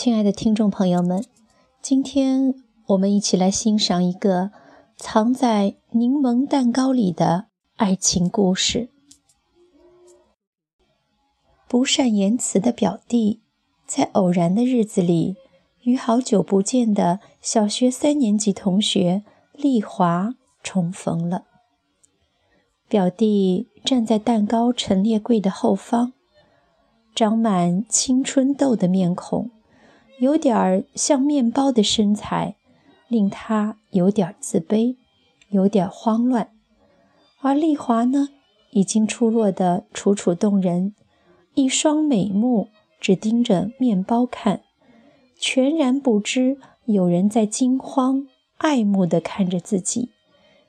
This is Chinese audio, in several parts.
亲爱的听众朋友们，今天我们一起来欣赏一个藏在柠檬蛋糕里的爱情故事。不善言辞的表弟，在偶然的日子里，与好久不见的小学三年级同学丽华重逢了。表弟站在蛋糕陈列柜的后方，长满青春痘的面孔，有点儿像面包的身材，令他有点自卑，有点慌乱。而丽华呢，已经出落得楚楚动人，一双美目只盯着面包看，全然不知有人在惊慌、爱慕地看着自己。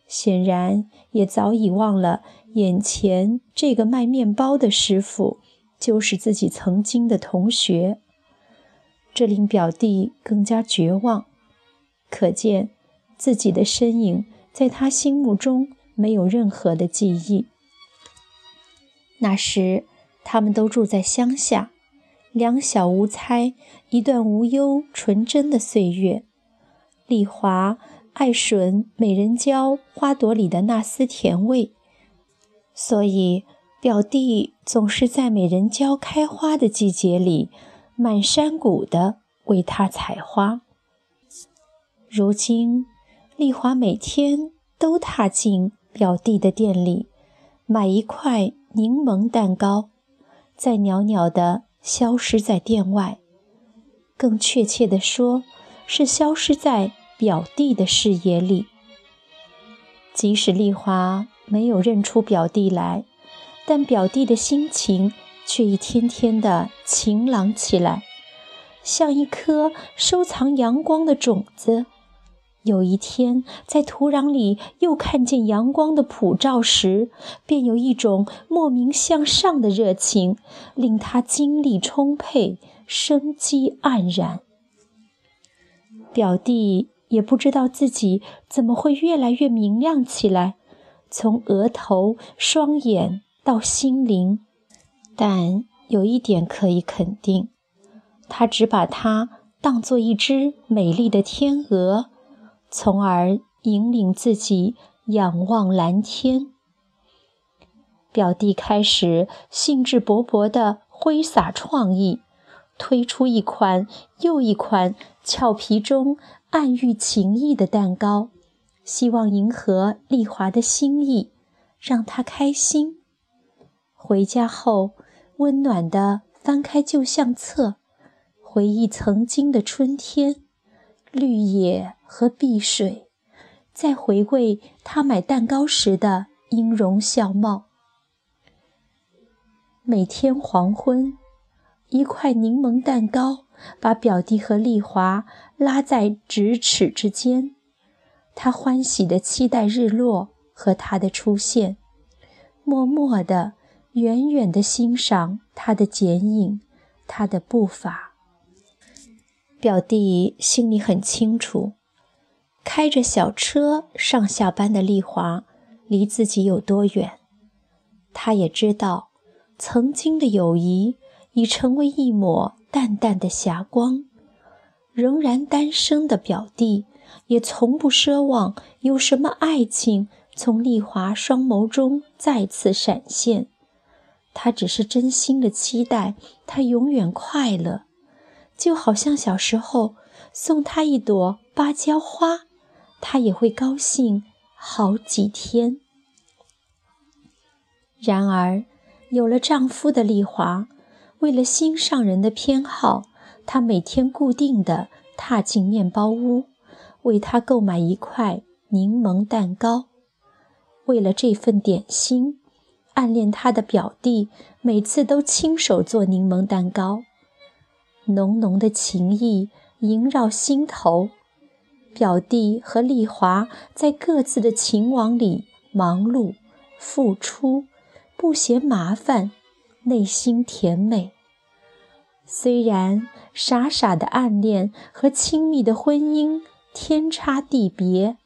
显然也早已忘了，眼前这个卖面包的师傅就是自己曾经的同学。这令表弟更加绝望，可见自己的身影在他心目中没有任何的记忆。那时他们都住在乡下，两小无猜，一段无忧纯真的岁月。丽华。爱吮美人蕉花朵里的那丝甜味，所以表弟总是在美人蕉开花的季节里，满山谷的为他采花。如今，丽华每天都踏进表弟的店里，买一块柠檬蛋糕，再袅袅地消失在店外。更确切地说，是消失在。表弟的视野里，即使丽华没有认出表弟来，但表弟的心情却一天天的晴朗起来，像一颗收藏阳光的种子。有一天，在土壤里又看见阳光的普照时，便有一种莫名向上的热情，令他精力充沛，生机盎然。表弟。也不知道自己怎么会越来越明亮起来，从额头、双眼到心灵。但有一点可以肯定，他只把它当做一只美丽的天鹅，从而引领自己仰望蓝天。表弟开始兴致勃勃地挥洒创意，推出一款又一款俏皮中。暗喻情意的蛋糕，希望迎合丽华的心意，让她开心。回家后，温暖地翻开旧相册，回忆曾经的春天，绿野和碧水，再回味他买蛋糕时的音容笑貌。每天黄昏，一块柠檬蛋糕。把表弟和丽华拉在咫尺之间，他欢喜地期待日落和他的出现，默默地、远远地欣赏他的剪影，他的步伐。表弟心里很清楚，开着小车上下班的丽华离自己有多远，他也知道，曾经的友谊已成为一抹。淡淡的霞光，仍然单身的表弟也从不奢望有什么爱情从丽华双眸中再次闪现。他只是真心的期待他永远快乐，就好像小时候送她一朵芭蕉花，她也会高兴好几天。然而，有了丈夫的丽华。为了心上人的偏好，她每天固定地踏进面包屋，为他购买一块柠檬蛋糕。为了这份点心，暗恋他的表弟每次都亲手做柠檬蛋糕。浓浓的情意萦绕心头，表弟和丽华在各自的情网里忙碌、付出，不嫌麻烦。内心甜美。虽然傻傻的暗恋和亲密的婚姻天差地别，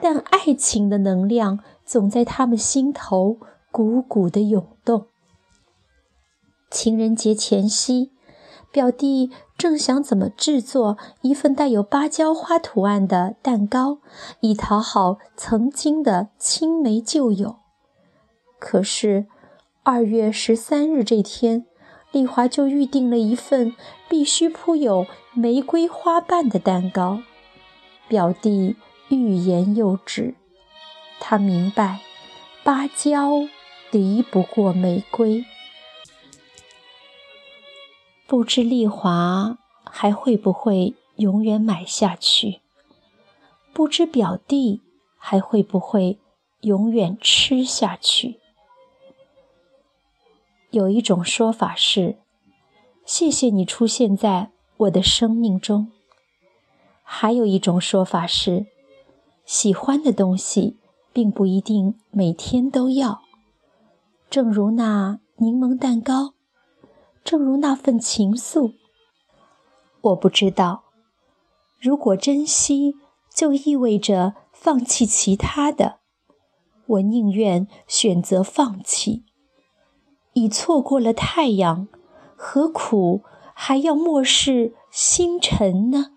但爱情的能量总在他们心头鼓鼓的涌动。情人节前夕，表弟正想怎么制作一份带有芭蕉花图案的蛋糕，以讨好曾经的青梅旧友。可是，二月十三日这天，丽华就预定了一份必须铺有玫瑰花瓣的蛋糕。表弟欲言又止，他明白，芭蕉敌不过玫瑰。不知丽华还会不会永远买下去？不知表弟还会不会永远吃下去？有一种说法是：“谢谢你出现在我的生命中。”还有一种说法是：“喜欢的东西并不一定每天都要。”正如那柠檬蛋糕。正如那份情愫，我不知道。如果珍惜就意味着放弃其他的，我宁愿选择放弃。已错过了太阳，何苦还要漠视星辰呢？